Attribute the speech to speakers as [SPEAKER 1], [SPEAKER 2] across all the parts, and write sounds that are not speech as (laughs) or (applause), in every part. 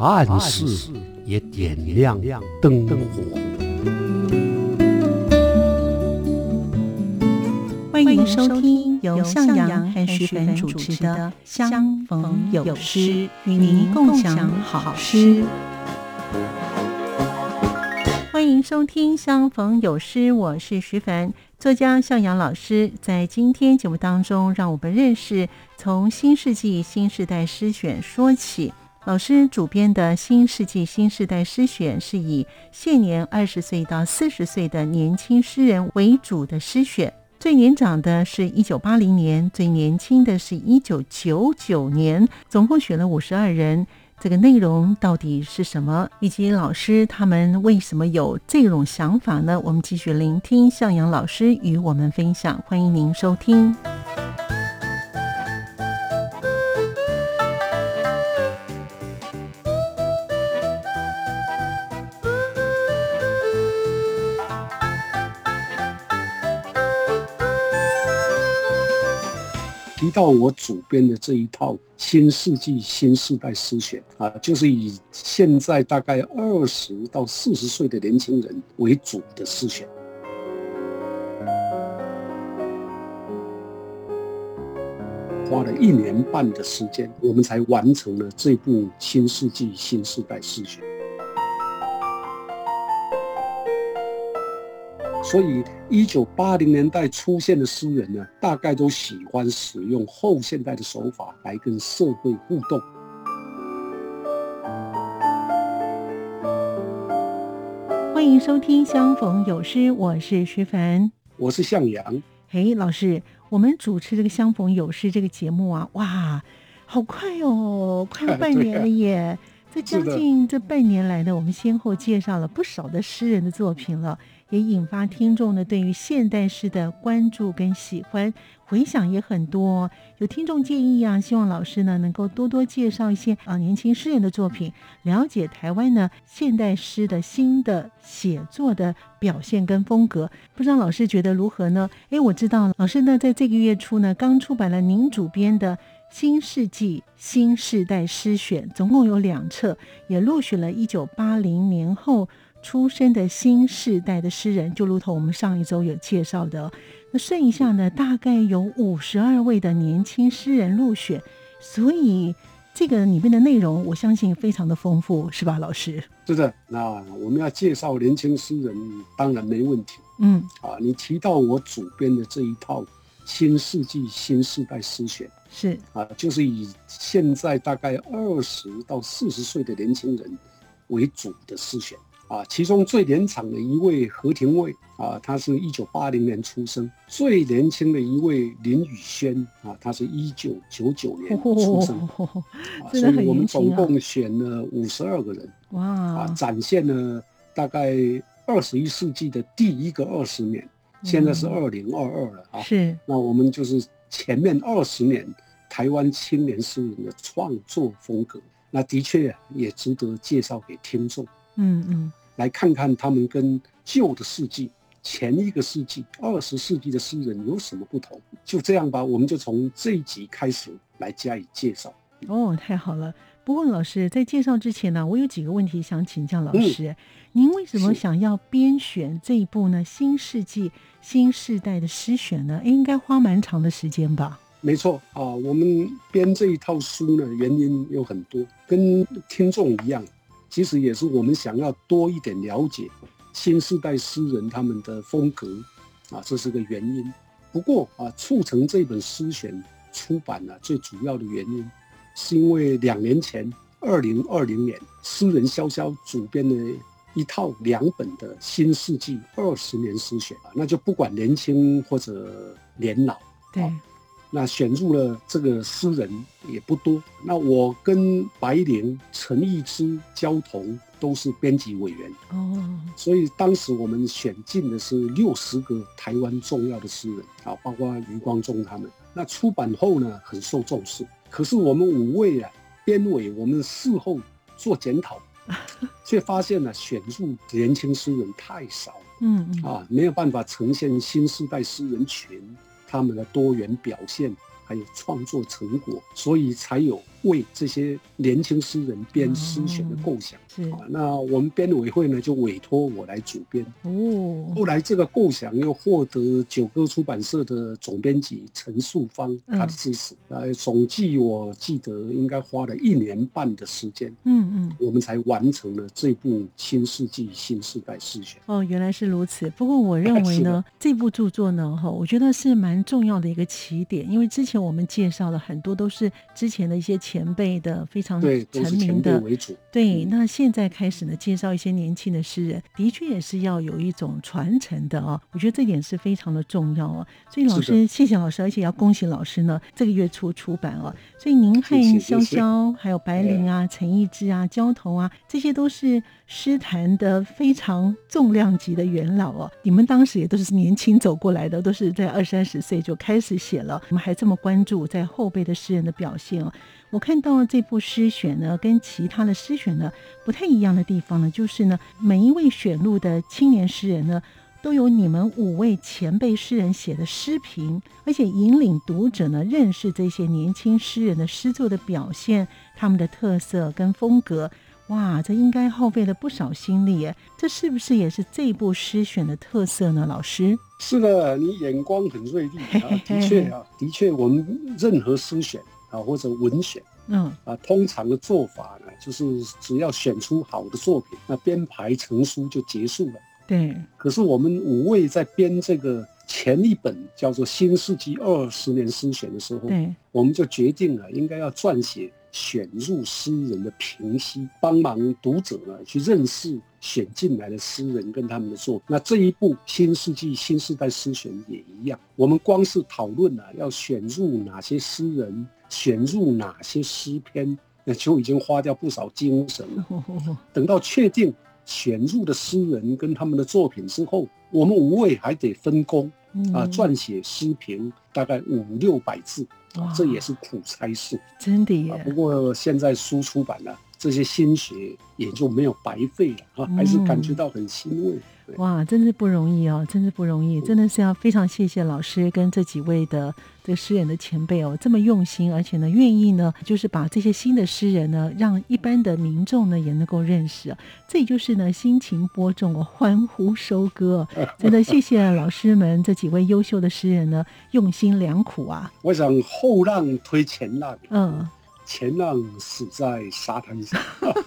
[SPEAKER 1] 暗室也点亮灯火。
[SPEAKER 2] 欢迎收听由向阳和徐凡主持的《相逢有诗》，与您共享好诗。欢迎收听《相逢有诗》，我是徐凡，作家向阳老师。在今天节目当中，让我们认识从新世纪新时代诗选说起。老师主编的新世纪新时代诗选是以现年二十岁到四十岁的年轻诗人为主的诗选，最年长的是一九八零年，最年轻的是一九九九年，总共选了五十二人。这个内容到底是什么，以及老师他们为什么有这种想法呢？我们继续聆听向阳老师与我们分享，欢迎您收听。
[SPEAKER 1] 到我主编的这一套新世纪新时代诗选啊，就是以现在大概二十到四十岁的年轻人为主的诗选，花了一年半的时间，我们才完成了这部新世纪新时代诗选。所以，一九八零年代出现的诗人呢，大概都喜欢使用后现代的手法来跟社会互动。
[SPEAKER 2] 欢迎收听《相逢有诗》，我是徐凡，
[SPEAKER 1] 我是向阳。
[SPEAKER 2] 嘿，老师，我们主持这个《相逢有诗》这个节目啊，哇，好快哦，快要半年了耶！(laughs) 这将近这半年来呢，我们先后介绍了不少的诗人的作品了。也引发听众呢对于现代诗的关注跟喜欢，回响也很多。有听众建议啊，希望老师呢能够多多介绍一些啊年轻诗人的作品，了解台湾呢现代诗的新的写作的表现跟风格。不知道老师觉得如何呢？诶，我知道老师呢在这个月初呢刚出版了您主编的《新世纪新世代诗选》，总共有两册，也录取了一九八零年后。出生的新世代的诗人，就如同我们上一周有介绍的，那剩下呢，大概有五十二位的年轻诗人入选，所以这个里面的内容，我相信非常的丰富，是吧，老师？
[SPEAKER 1] 是的，那我们要介绍年轻诗人，当然没问题。
[SPEAKER 2] 嗯，
[SPEAKER 1] 啊，你提到我主编的这一套新世纪新世代诗选，
[SPEAKER 2] 是
[SPEAKER 1] 啊，就是以现在大概二十到四十岁的年轻人为主的诗选。啊，其中最年长的一位何廷卫啊，他是一九八零年出生；最年轻的一位林宇轩啊，他是一九九九年出生。(laughs) 啊，所以我们总共选了五十二个人。
[SPEAKER 2] 哇！
[SPEAKER 1] 啊，展现了大概二十一世纪的第一个二十年，现在是二零二二了啊。
[SPEAKER 2] 是。
[SPEAKER 1] 那我们就是前面二十年台湾青年诗人的创作风格，那的确也值得介绍给听众。
[SPEAKER 2] 嗯嗯。
[SPEAKER 1] 来看看他们跟旧的世纪、前一个世纪、二十世纪的诗人有什么不同？就这样吧，我们就从这一集开始来加以介绍。
[SPEAKER 2] 哦，太好了！不过老师在介绍之前呢，我有几个问题想请教老师。您为什么想要编选这一部呢？新世纪新世代的诗选呢？应该花蛮长的时间吧？
[SPEAKER 1] 没错啊，我们编这一套书呢，原因有很多，跟听众一样。其实也是我们想要多一点了解新时代诗人他们的风格啊，这是个原因。不过啊，促成这本诗选出版呢，最主要的原因是因为两年前，二零二零年，诗人潇潇主编的一套两本的新世纪二十年诗选啊，那就不管年轻或者年老，
[SPEAKER 2] 对。
[SPEAKER 1] 那选入了这个诗人也不多。那我跟白灵、陈逸之、焦桐都是编辑委员。
[SPEAKER 2] 哦，
[SPEAKER 1] 所以当时我们选进的是六十个台湾重要的诗人啊，包括余光中他们。那出版后呢，很受重视。可是我们五位啊，编委我们事后做检讨，(laughs) 却发现呢，选入年轻诗人太少，
[SPEAKER 2] 嗯嗯
[SPEAKER 1] 啊，没有办法呈现新时代诗人群他们的多元表现。还有创作成果，所以才有为这些年轻诗人编诗选的构想。
[SPEAKER 2] 是
[SPEAKER 1] 啊，那我们编委会呢就委托我来主编。
[SPEAKER 2] 哦，
[SPEAKER 1] 后来这个构想又获得九歌出版社的总编辑陈树芳他的支持。呃，总计我记得应该花了一年半的时间。
[SPEAKER 2] 嗯嗯，
[SPEAKER 1] 我们才完成了这部《新世纪新时代诗选》。
[SPEAKER 2] 哦，原来是如此。不过我认为呢，这部著作呢，哈，我觉得是蛮重要的一个起点，因为之前。我们介绍了很多都是之前的一些前辈的非常成名的
[SPEAKER 1] 为主。
[SPEAKER 2] 对，那现在开始呢，介绍一些年轻的诗人，的确也是要有一种传承的哦。我觉得这点是非常的重要哦。所以老师，谢谢老师，而且要恭喜老师呢，这个月初出版了。所以您和潇潇，还有白灵啊、陈逸之啊、焦头啊，这些都是诗坛的非常重量级的元老哦。你们当时也都是年轻走过来的，都是在二三十岁就开始写了，我们还这么关。关注在后辈的诗人的表现哦，我看到这部诗选呢，跟其他的诗选呢不太一样的地方呢，就是呢，每一位选入的青年诗人呢，都有你们五位前辈诗人写的诗评，而且引领读者呢认识这些年轻诗人的诗作的表现，他们的特色跟风格。哇，这应该耗费了不少心力耶！这是不是也是这部诗选的特色呢？老师
[SPEAKER 1] 是的，你眼光很锐利啊！的确啊，的确，我们任何诗选啊或者文选，
[SPEAKER 2] 嗯
[SPEAKER 1] 啊，通常的做法呢，就是只要选出好的作品，那编排成书就结束了。
[SPEAKER 2] 对。
[SPEAKER 1] 可是我们五位在编这个前一本叫做《新世纪二十年诗选》的时候，
[SPEAKER 2] 对，
[SPEAKER 1] 我们就决定了应该要撰写。选入诗人的评析，帮忙读者呢去认识选进来的诗人跟他们的作品。那这一部《新世纪新时代诗选》也一样，我们光是讨论啊要选入哪些诗人，选入哪些诗篇，那就已经花掉不少精神了。(laughs) 等到确定选入的诗人跟他们的作品之后，我们五位还得分工啊，撰写诗评，大概五六百字。这也是苦差事，
[SPEAKER 2] 真的耶。
[SPEAKER 1] 不过现在书出版了，这些心血也就没有白费了啊，还是感觉到很欣慰。
[SPEAKER 2] 哇，真是不容易哦，真是不容易，真的是要非常谢谢老师跟这几位的这个诗人的前辈哦，这么用心，而且呢，愿意呢，就是把这些新的诗人呢，让一般的民众呢也能够认识，这也就是呢，心情播种哦，欢呼收割，(laughs) 真的谢谢老师们这几位优秀的诗人呢，用心良苦啊。(laughs)
[SPEAKER 1] 我想后浪推前浪，
[SPEAKER 2] 嗯，
[SPEAKER 1] 前浪死在沙滩上。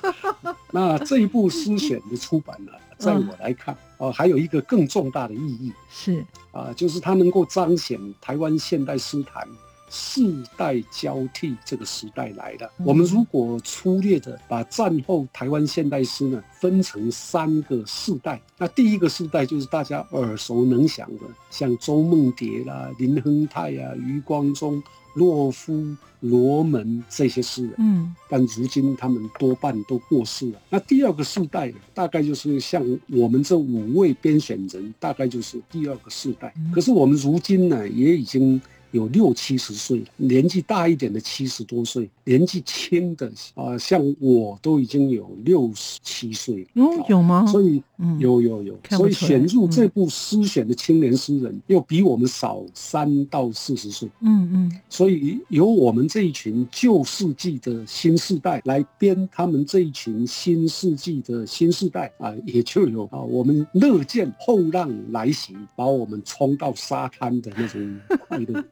[SPEAKER 1] (laughs) 那这一部诗选的出版呢？在我来看，哦，还有一个更重大的意义
[SPEAKER 2] 是
[SPEAKER 1] 啊，就是它能够彰显台湾现代诗坛世代交替这个时代来的。我们如果粗略的把战后台湾现代诗呢分成三个世代，那第一个世代就是大家耳熟能详的，像周梦蝶啦、林亨泰啊、余光中。洛夫、罗门这些诗人，
[SPEAKER 2] 嗯，
[SPEAKER 1] 但如今他们多半都过世了。那第二个世代，大概就是像我们这五位编选人，大概就是第二个世代。可是我们如今呢，也已经。有六七十岁年纪大一点的七十多岁，年纪轻的啊，像我都已经有六十七岁
[SPEAKER 2] 了。哦，有吗？
[SPEAKER 1] 所以，有有有，所以选入这部诗选的青年诗人又比我们少三到四十岁。
[SPEAKER 2] 嗯嗯，
[SPEAKER 1] 所以由我们这一群旧世纪的新世代来编他们这一群新世纪的新世代啊，也就有啊，我们乐见后浪来袭，把我们冲到沙滩的那种快乐。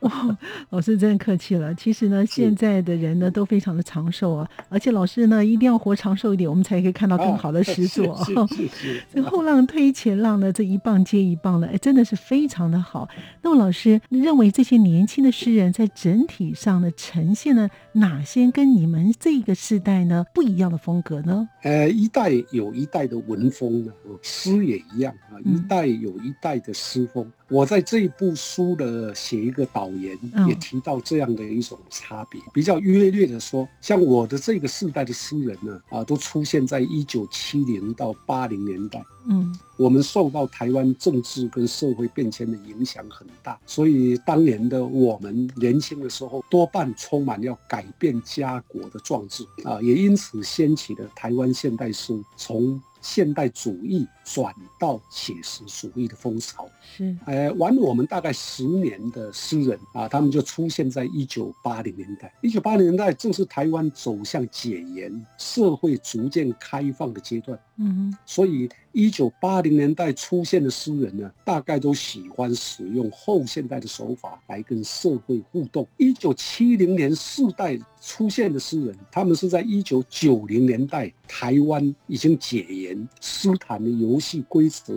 [SPEAKER 2] 哇，(laughs) 老师真的客气了。其实呢，现在的人呢都非常的长寿啊，而且老师呢一定要活长寿一点，我们才可以看到更好的诗作。这 (laughs) 后浪推前浪呢，这一棒接一棒的，哎，真的是非常的好。那么老师认为这些年轻的诗人在整体上呢呈现了哪些跟你们这个时代呢不一样的风格呢？
[SPEAKER 1] 呃，一代有一代的文风呢，诗也一样啊，一代有一代的诗风。我在这一部书的写一个导言，也提到这样的一种差别。比较约略的说，像我的这个世代的诗人呢，啊，都出现在一九七零到八零年代。嗯，我们受到台湾政治跟社会变迁的影响很大，所以当年的我们年轻的时候，多半充满要改变家国的壮志啊，也因此掀起了台湾现代诗从。现代主义转到写实主义的风潮
[SPEAKER 2] 是，
[SPEAKER 1] 呃，晚我们大概十年的诗人啊，他们就出现在一九八零年代。一九八零年代正是台湾走向解严、社会逐渐开放的阶段。嗯，所以。一九八零年代出现的诗人呢，大概都喜欢使用后现代的手法来跟社会互动。一九七零年世代出现的诗人，他们是在一九九零年代台湾已经解严，诗坛的游戏规则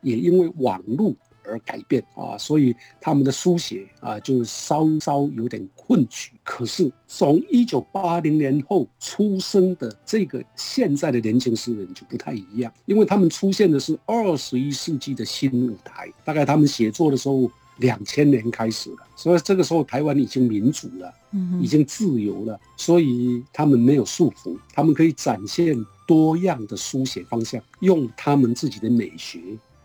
[SPEAKER 1] 也因为网络。而改变啊，所以他们的书写啊，就稍稍有点困局。可是从一九八零年后出生的这个现在的年轻诗人就不太一样，因为他们出现的是二十一世纪的新舞台。大概他们写作的时候，两千年开始了，所以这个时候台湾已经民主了，嗯，已经自由了，所以他们没有束缚，他们可以展现多样的书写方向，用他们自己的美学、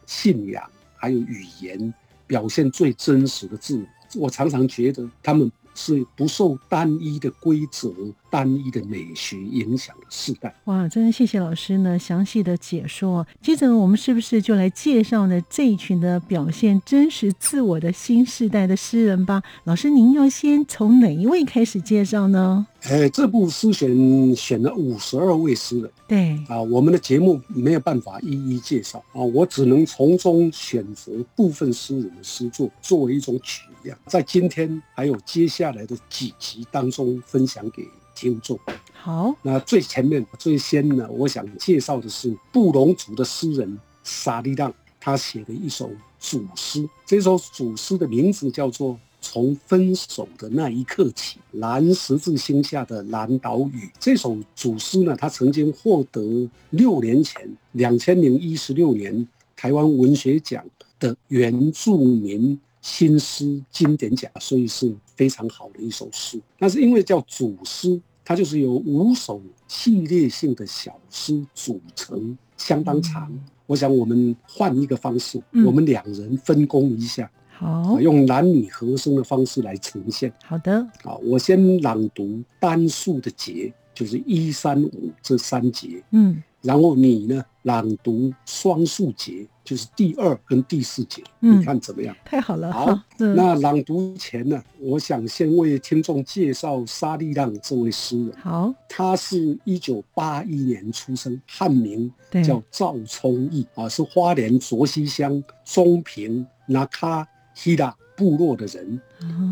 [SPEAKER 1] 信仰。还有语言表现最真实的自我，我常常觉得他们是不受单一的规则、单一的美学影响了世代。
[SPEAKER 2] 哇，真的谢谢老师呢详细的解说。接着我们是不是就来介绍呢这一群的表现真实自我的新时代的诗人吧？老师，您要先从哪一位开始介绍呢？
[SPEAKER 1] 哎，这部诗选选了五十二位诗人，
[SPEAKER 2] 对
[SPEAKER 1] 啊，我们的节目没有办法一一介绍啊，我只能从中选择部分诗人的诗作作为一种取样，在今天还有接下来的几集当中分享给听众。
[SPEAKER 2] 好，
[SPEAKER 1] 那最前面最先呢，我想介绍的是布隆族的诗人沙利当，他写的一首祖诗，这首祖诗的名字叫做。从分手的那一刻起，蓝十字星下的蓝岛屿这首祖诗呢，他曾经获得六年前两千零一十六年台湾文学奖的原住民新诗经典奖，所以是非常好的一首诗。那是因为叫祖诗，它就是由五首系列性的小诗组成，相当长。我想我们换一个方式，我们两人分工一下。
[SPEAKER 2] 好，
[SPEAKER 1] 用男女合声的方式来呈现。
[SPEAKER 2] 好的，
[SPEAKER 1] 好，我先朗读单数的节，就是一三五这三节。嗯，然后你呢，朗读双数节，就是第二跟第四节。你看怎么样？
[SPEAKER 2] 太好了。
[SPEAKER 1] 好，那朗读前呢，我想先为听众介绍沙利让这位诗人。
[SPEAKER 2] 好，
[SPEAKER 1] 他是一九八一年出生，汉名叫赵聪义啊，是花莲卓溪乡中平那卡。希腊部落的人，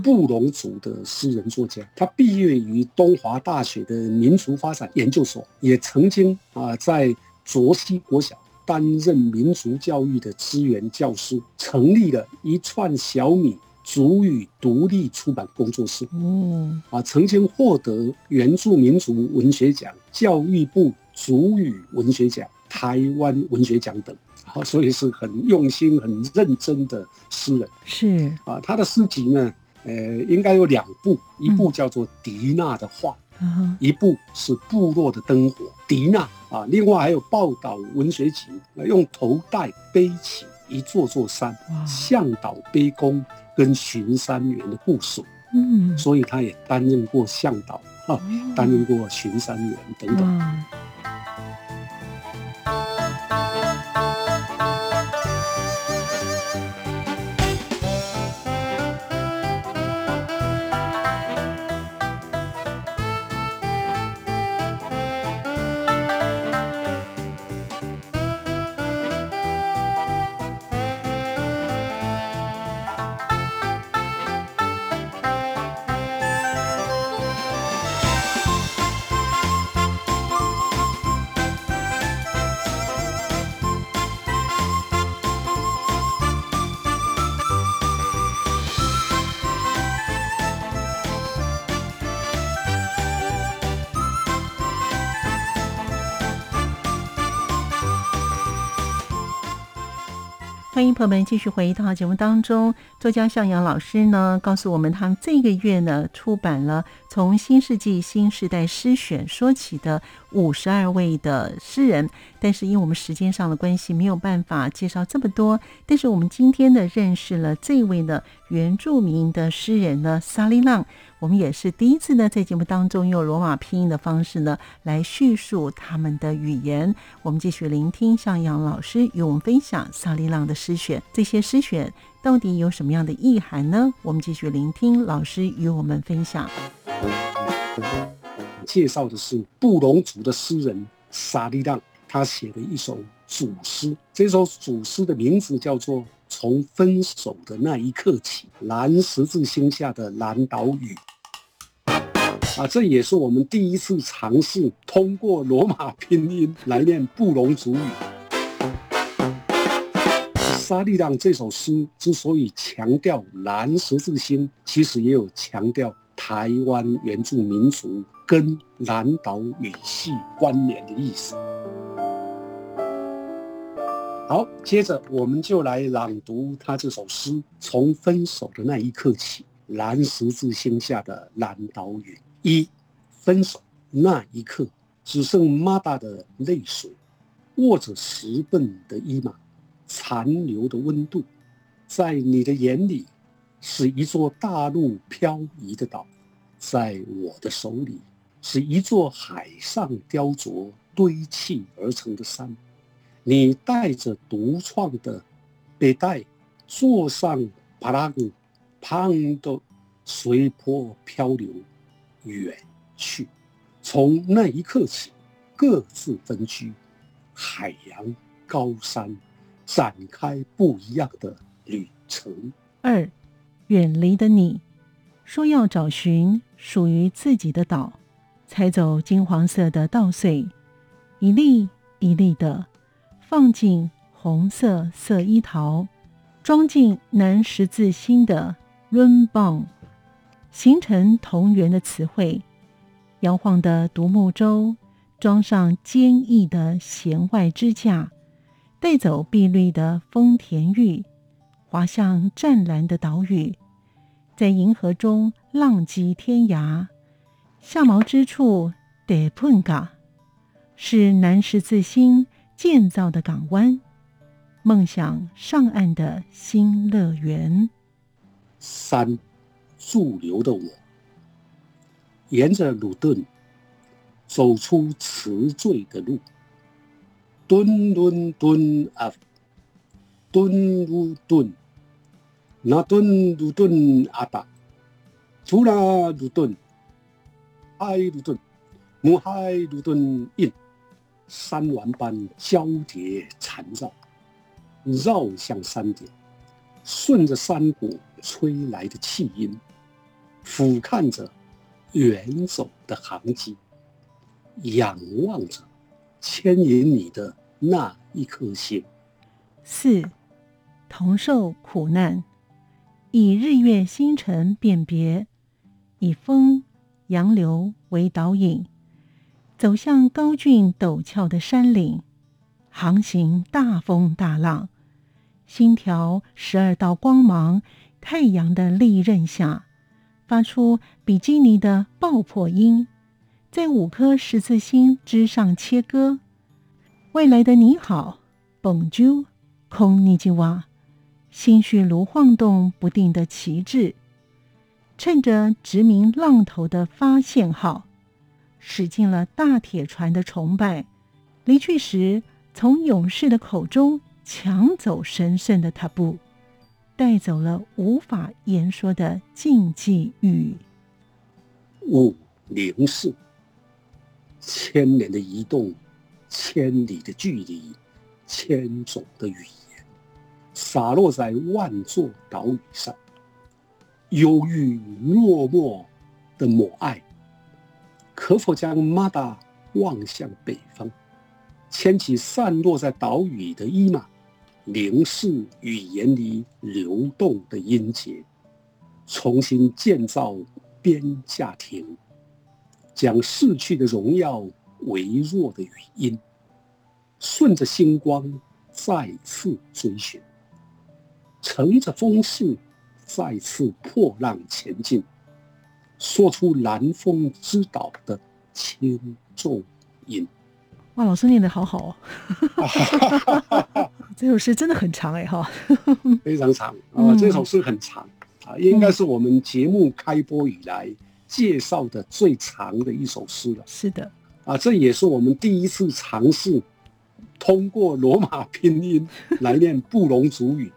[SPEAKER 1] 布隆族的诗人作家，他毕业于东华大学的民族发展研究所，也曾经啊在卓西国小担任民族教育的资源教师，成立了一串小米族语独立出版工作室。嗯，啊，曾经获得原住民族文学奖、教育部族语文学奖、台湾文学奖等。好，所以是很用心、很认真的诗人。
[SPEAKER 2] 是
[SPEAKER 1] 啊，他的诗集呢，呃，应该有两部，一部叫做《迪娜的画》，一部是《部落的灯火》。迪娜啊，另外还有报道文学集，用头带背起一座座山，向导背弓跟巡山员的部署。嗯，所以他也担任过向导啊，担任过巡山员等等。
[SPEAKER 2] 朋友们继续回到节目当中。作家向阳老师呢，告诉我们，他们这个月呢出版了从新世纪新时代诗选说起的五十二位的诗人。但是因为我们时间上的关系，没有办法介绍这么多。但是我们今天呢，认识了这位呢原住民的诗人呢，萨利浪。我们也是第一次呢，在节目当中用罗马拼音的方式呢来叙述他们的语言。我们继续聆听向阳老师与我们分享萨利浪的诗选，这些诗选到底有什么样的意涵呢？我们继续聆听老师与我们分享。
[SPEAKER 1] 介绍的是布隆族的诗人萨利浪，他写的一首组诗，这首组诗的名字叫做。从分手的那一刻起，蓝十字星下的蓝岛屿啊，这也是我们第一次尝试通过罗马拼音来念布隆族语。沙利浪这首诗之所以强调蓝十字星，其实也有强调台湾原住民族跟蓝岛语系关联的意思。好，接着我们就来朗读他这首诗。从分手的那一刻起，蓝十字星下的蓝岛屿。一，分手那一刻，只剩妈妈的泪水，握着十笨的衣码，残留的温度，在你的眼里，是一座大陆漂移的岛，在我的手里，是一座海上雕琢堆砌而成的山。你带着独创的背带，坐上巴拉古，胖的随波漂流远去。从那一刻起，各自分居，海洋高山，展开不一样的旅程。
[SPEAKER 2] 二，远离的你，说要找寻属于自己的岛，踩走金黄色的稻穗，一粒一粒的。放进红色色衣桃，装进南十字星的 run bong，形成同源的词汇。摇晃的独木舟，装上坚毅的弦外支架，带走碧绿的丰田玉，滑向湛蓝的岛屿，在银河中浪迹天涯。下锚之处 de punga，是南十字星。建造的港湾，梦想上岸的新乐园。
[SPEAKER 1] 三，驻留的我，沿着鲁顿走出辞醉的路。顿顿顿啊，顿鲁顿，那顿鲁顿阿达，图拉鲁顿，海鲁顿，母嗨鲁顿印。山峦般交叠缠绕，绕向山顶，顺着山谷吹来的气音，俯瞰着远走的航迹，仰望着牵引你的那一颗心。
[SPEAKER 2] 四，同受苦难，以日月星辰辨别，以风洋流为导引。走向高峻陡峭的山岭，航行大风大浪，星条十二道光芒，太阳的利刃下，发出比基尼的爆破音，在五颗十字星之上切割。未来的你好本州空尼基瓦，心绪如晃动不定的旗帜，趁着殖民浪头的发现号。驶进了大铁船的崇拜，离去时从勇士的口中抢走神圣的塔布，带走了无法言说的禁忌语。
[SPEAKER 1] 五零四，千年的移动，千里的距离，千种的语言，洒落在万座岛屿上，忧郁落寞的母爱。可否将马达望向北方，牵起散落在岛屿的衣马，凝视语言里流动的音节，重新建造边架亭，将逝去的荣耀微弱的语音，顺着星光再次追寻，乘着风势，再次破浪前进，说出南风之岛的轻重音。
[SPEAKER 2] 哇，老师念的好好哦！(laughs) 这首诗真的很长哎哈，
[SPEAKER 1] 非常长啊！这首诗很长啊，应该是我们节目开播以来介绍的最长的一首诗了。
[SPEAKER 2] 是的，
[SPEAKER 1] 啊，这也是我们第一次尝试通过罗马拼音 (laughs) 来念布隆族语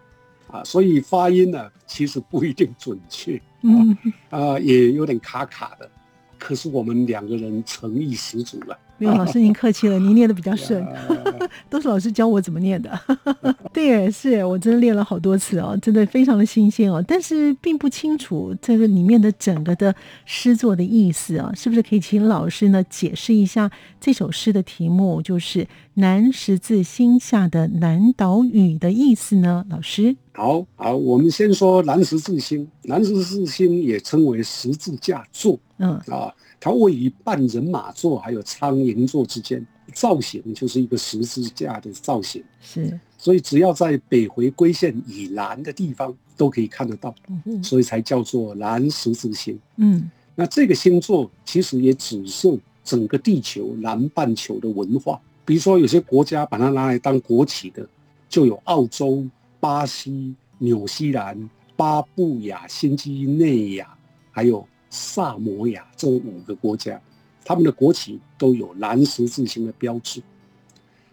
[SPEAKER 1] 啊，所以发音呢其实不一定准确，嗯啊，也有点卡卡的。可是我们两个人诚意十足了。
[SPEAKER 2] 没有老师，您客气了，您念的比较顺，(laughs) 都是老师教我怎么念的。(laughs) 对，是我真的练了好多次哦，真的非常的新鲜哦，但是并不清楚这个里面的整个的诗作的意思啊，是不是可以请老师呢解释一下这首诗的题目，就是“南十字星下的南岛屿”的意思呢？老师，
[SPEAKER 1] 好好，我们先说南十字星，南十字星也称为十字架座，嗯啊。它位于半人马座还有苍蝇座之间，造型就是一个十字架的造型。
[SPEAKER 2] 是，
[SPEAKER 1] 所以只要在北回归线以南的地方都可以看得到，所以才叫做南十字星。嗯，那这个星座其实也指涉整个地球南半球的文化。比如说，有些国家把它拿来当国旗的，就有澳洲、巴西、纽西兰、巴布亚新几内亚，还有。萨摩亚这五个国家，他们的国旗都有蓝十字星的标志。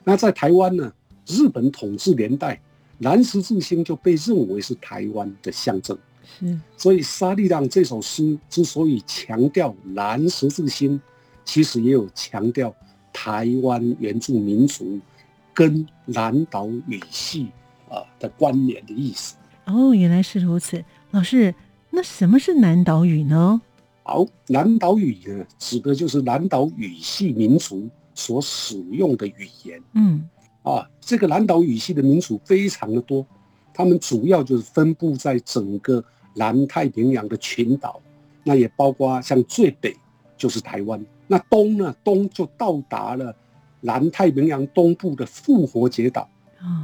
[SPEAKER 1] 那在台湾呢？日本统治年代，蓝十字星就被认为是台湾的象征。
[SPEAKER 2] 是，
[SPEAKER 1] 所以沙利让这首诗之所以强调蓝十字星，其实也有强调台湾原住民族跟南岛语系啊的关联的意思。
[SPEAKER 2] 哦，原来是如此，老师。那什么是南岛语呢？
[SPEAKER 1] 好，南岛语呢，指的就是南岛语系民族所使用的语言。嗯，啊，这个南岛语系的民族非常的多，他们主要就是分布在整个南太平洋的群岛，那也包括像最北就是台湾，那东呢，东就到达了南太平洋东部的复活节岛，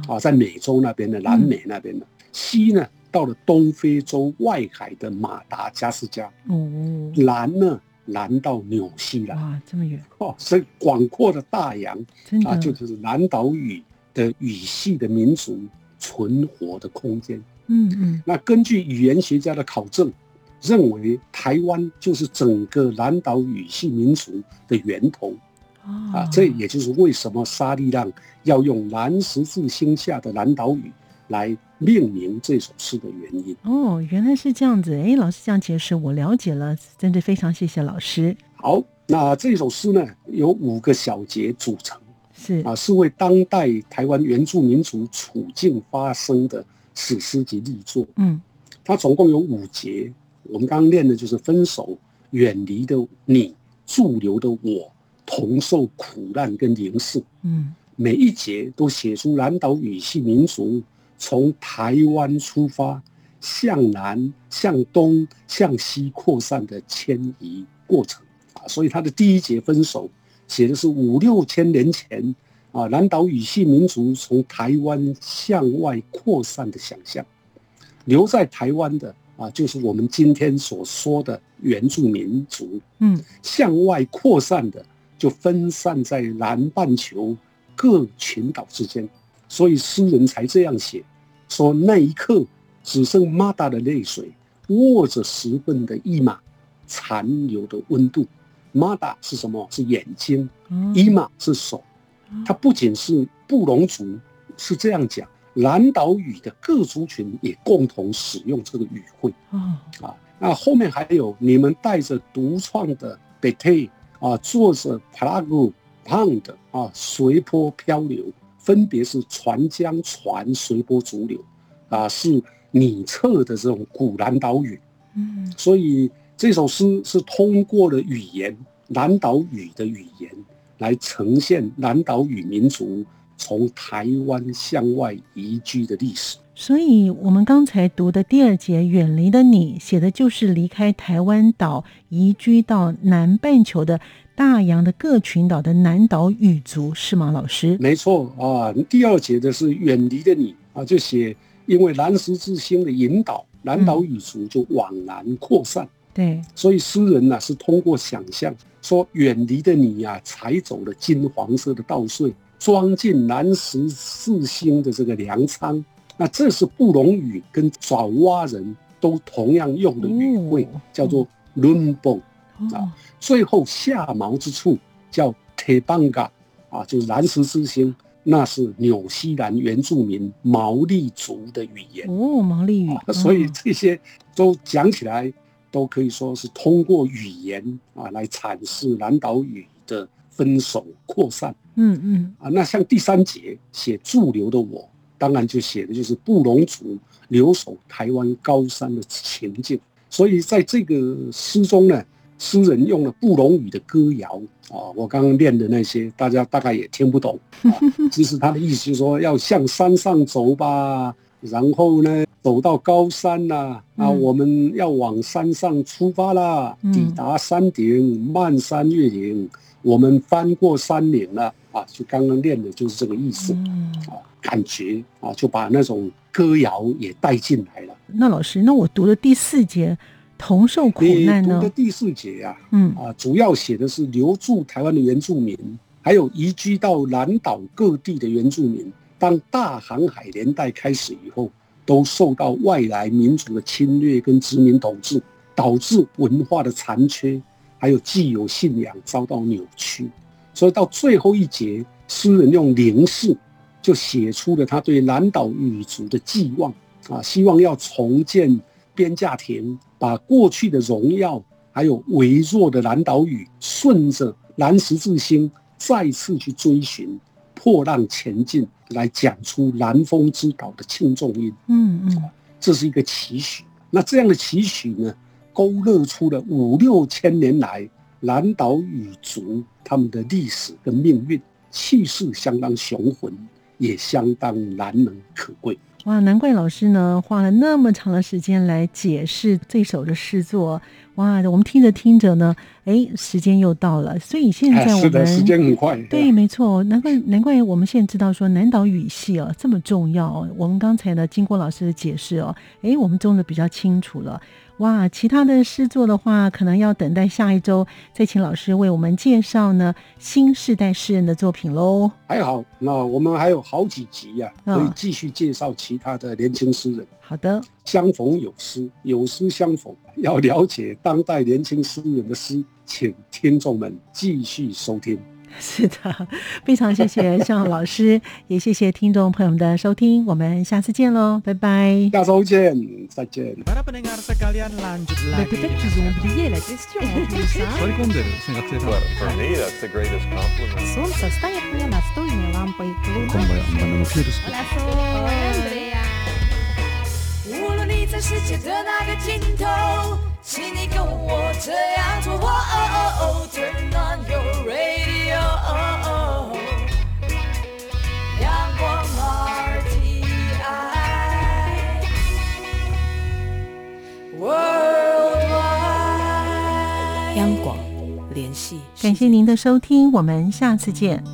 [SPEAKER 1] 啊，在美洲那边的南美那边的，西呢。到了东非洲外海的马达加斯加，哦，南呢，南到纽西兰，
[SPEAKER 2] 哇，这么远
[SPEAKER 1] 哦，所以广阔的大洋，啊，就是南岛语的语系的民族存活的空间。嗯嗯，那根据语言学家的考证，认为台湾就是整个南岛语系民族的源头。啊，这也就是为什么沙利浪要用南十字星下的南岛语。来命名这首诗的原因
[SPEAKER 2] 哦，原来是这样子。哎，老师这样解释，我了解了，真的非常谢谢老师。
[SPEAKER 1] 好，那这首诗呢，有五个小节组成，
[SPEAKER 2] 是
[SPEAKER 1] 啊，是为当代台湾原住民族处境发生的史诗级力作。嗯，它总共有五节，我们刚刚念的就是分手、远离的你、驻留的我、同受苦难跟凝视。嗯，每一节都写出南岛语系民族。从台湾出发，向南、向东、向西扩散的迁移过程啊，所以他的第一节分手写的是五六千年前啊，南岛语系民族从台湾向外扩散的想象。留在台湾的啊，就是我们今天所说的原住民族。嗯，向外扩散的就分散在南半球各群岛之间。所以诗人才这样写，说那一刻只剩马达的泪水，握着十份的一马残留的温度。马达是什么？是眼睛。一马是手。它不仅是布隆族是这样讲，南岛语的各族群也共同使用这个语汇。啊，那后面还有你们带着独创的 bete 啊，坐着 plagu pound 啊，随波漂流。分别是船江船随波逐流，啊，是拟测的这种古南岛语，嗯，所以这首诗是通过了语言南岛语的语言来呈现南岛语民族从台湾向外移居的历史。
[SPEAKER 2] 所以，我们刚才读的第二节《远离的你》写的就是离开台湾岛，移居到南半球的。大洋的各群岛的南岛语族是吗？老师，
[SPEAKER 1] 没错啊。第二节的是远离的你啊，就写因为南十字星的引导，南岛语族就往南扩散。
[SPEAKER 2] 对，
[SPEAKER 1] 所以诗人呢是通过想象说，远离的你呀，踩走了金黄色的稻穗，装进南十字星的这个粮仓。那这是布隆语跟爪哇人都同样用的语汇，叫做 lunbong 啊。最后下锚之处叫 tebanga 啊，就是蓝石之星，那是纽西兰原住民毛利族的语言
[SPEAKER 2] 哦，毛利语。
[SPEAKER 1] 所以这些都讲起来。都可以说是通过语言啊来阐释南岛语的分手扩散。
[SPEAKER 2] 嗯嗯
[SPEAKER 1] 啊，那像第三节写驻留的我，当然就写的就是布隆族留守台湾高山的情境。所以在这个诗中呢，诗人用了布隆语的歌谣啊，我刚刚念的那些，大家大概也听不懂。(laughs) 其实他的意思是说要向山上走吧，然后呢。走到高山呐，啊，我们要往山上出发啦！抵达山顶，漫山越岭，我们翻过山岭了啊！就刚刚练的就是这个意思啊，感觉啊，就把那种歌谣也带进来了。
[SPEAKER 2] 那老师，那我读的第四节同受苦难呢？
[SPEAKER 1] 读的第四节呀，嗯啊，主要写的是留住台湾的原住民，还有移居到南岛各地的原住民。当大航海年代开始以后。都受到外来民族的侵略跟殖民统治，导致文化的残缺，还有既有信仰遭到扭曲。所以到最后一节，诗人用灵视，就写出了他对南岛语族的寄望啊，希望要重建边架田，把过去的荣耀还有微弱的蓝岛屿，顺着蓝十字星再次去追寻。破浪前进，来讲出南风之岛的轻重音。
[SPEAKER 2] 嗯嗯，
[SPEAKER 1] 这是一个期许。那这样的期许呢，勾勒出了五六千年来蓝岛语族他们的历史跟命运，气势相当雄浑，也相当难能可贵。
[SPEAKER 2] 哇，难怪老师呢花了那么长的时间来解释这首的诗作。哇，我们听着听着呢，哎，时间又到了。所以现在我们
[SPEAKER 1] 时间很快，
[SPEAKER 2] 对，没错。难怪难怪我们现在知道说南岛语系哦这么重要。我们刚才呢经过老师的解释哦，哎，我们中的比较清楚了。哇，其他的诗作的话，可能要等待下一周再请老师为我们介绍呢新时代诗人的作品喽。
[SPEAKER 1] 还好，那我们还有好几集呀，可以继续介绍其他的年轻诗人。
[SPEAKER 2] 好的，
[SPEAKER 1] 相逢有诗，有诗相逢，要了解当代年轻诗人的诗，请听众们继续收听。(laughs)
[SPEAKER 2] 是的，非常谢谢向老师，也谢谢听众朋友们的收听，我们下次见喽，拜拜。
[SPEAKER 1] 下周见，再见。(laughs) 在世界的那个尽头，请你跟我这样做。哦哦哦 Turn on your radio，哦哦阳光 RTI，Worldwide，央广联系。
[SPEAKER 2] 感谢您的收听，我们下次见。